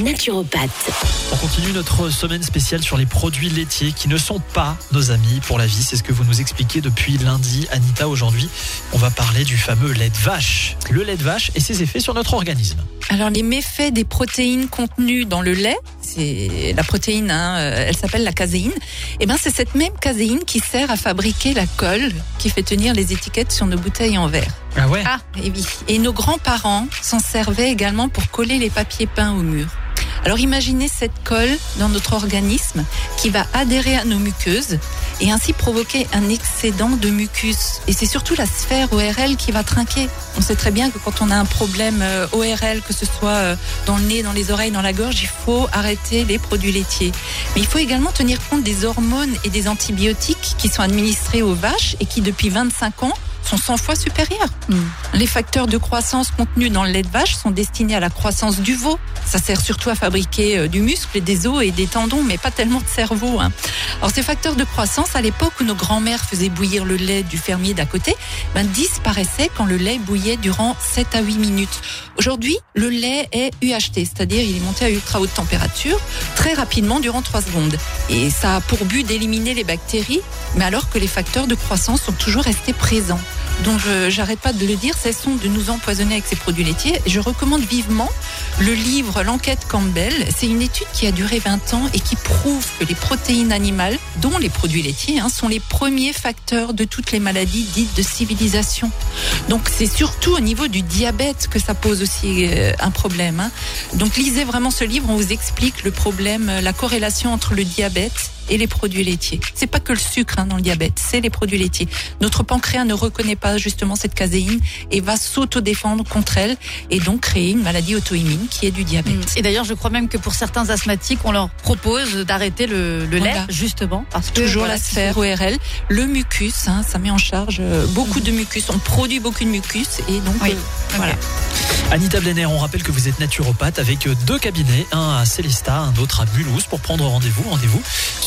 naturopathe. On continue notre semaine spéciale sur les produits laitiers qui ne sont pas nos amis pour la vie. C'est ce que vous nous expliquez depuis lundi. Anita, aujourd'hui, on va parler du fameux lait de vache. Le lait de vache et ses effets sur notre organisme. Alors les méfaits des protéines contenues dans le lait, c'est la protéine, hein, euh, elle s'appelle la caséine. Et ben c'est cette même caséine qui sert à fabriquer la colle qui fait tenir les étiquettes sur nos bouteilles en verre. Ah ouais? Ah, et oui. Et nos grands-parents s'en servaient également pour coller les papiers peints au mur. Alors imaginez cette colle dans notre organisme qui va adhérer à nos muqueuses et ainsi provoquer un excédent de mucus. Et c'est surtout la sphère ORL qui va trinquer. On sait très bien que quand on a un problème euh, ORL, que ce soit euh, dans le nez, dans les oreilles, dans la gorge, il faut arrêter les produits laitiers. Mais il faut également tenir compte des hormones et des antibiotiques qui sont administrés aux vaches et qui depuis 25 ans sont 100 fois supérieurs. Les facteurs de croissance contenus dans le lait de vache sont destinés à la croissance du veau. Ça sert surtout à fabriquer euh, du muscle, des os et des tendons, mais pas tellement de cerveau. hein. Alors ces facteurs de croissance, à l'époque où nos grands-mères faisaient bouillir le lait du fermier d'à côté, ben, disparaissaient quand le lait bouillait durant 7 à 8 minutes. Aujourd'hui, le lait est UHT, c'est-à-dire il est monté à ultra haute température très rapidement durant 3 secondes. Et ça a pour but d'éliminer les bactéries, mais alors que les facteurs de croissance sont toujours restés présents. Donc je j'arrête pas de le dire, cessons de nous empoisonner avec ces produits laitiers. Je recommande vivement le livre L'enquête Campbell. C'est une étude qui a duré 20 ans et qui prouve que les protéines animales, dont les produits laitiers, hein, sont les premiers facteurs de toutes les maladies dites de civilisation. Donc c'est surtout au niveau du diabète que ça pose aussi euh, un problème. hein. Donc lisez vraiment ce livre, on vous explique le problème, la corrélation entre le diabète et les produits laitiers. C'est pas que le sucre hein, dans le diabète, c'est les produits laitiers. Notre pancréas ne reconnaît pas justement cette caséine et va s'auto-défendre contre elle et donc créer une maladie auto-immune qui est du diabète. Et d'ailleurs, je crois même que pour certains asthmatiques, on leur propose d'arrêter le, le Voilà. lait, justement, parce que Toujours voilà, la sphère ORL, le mucus, hein, ça met en charge euh, beaucoup de mucus. On produit beaucoup de mucus et donc Oui. euh, voilà. Anita Blenner, on rappelle que vous êtes naturopathe avec deux cabinets, un à Célestat, un autre à Mulhouse. Pour prendre rendez-vous, rendez-vous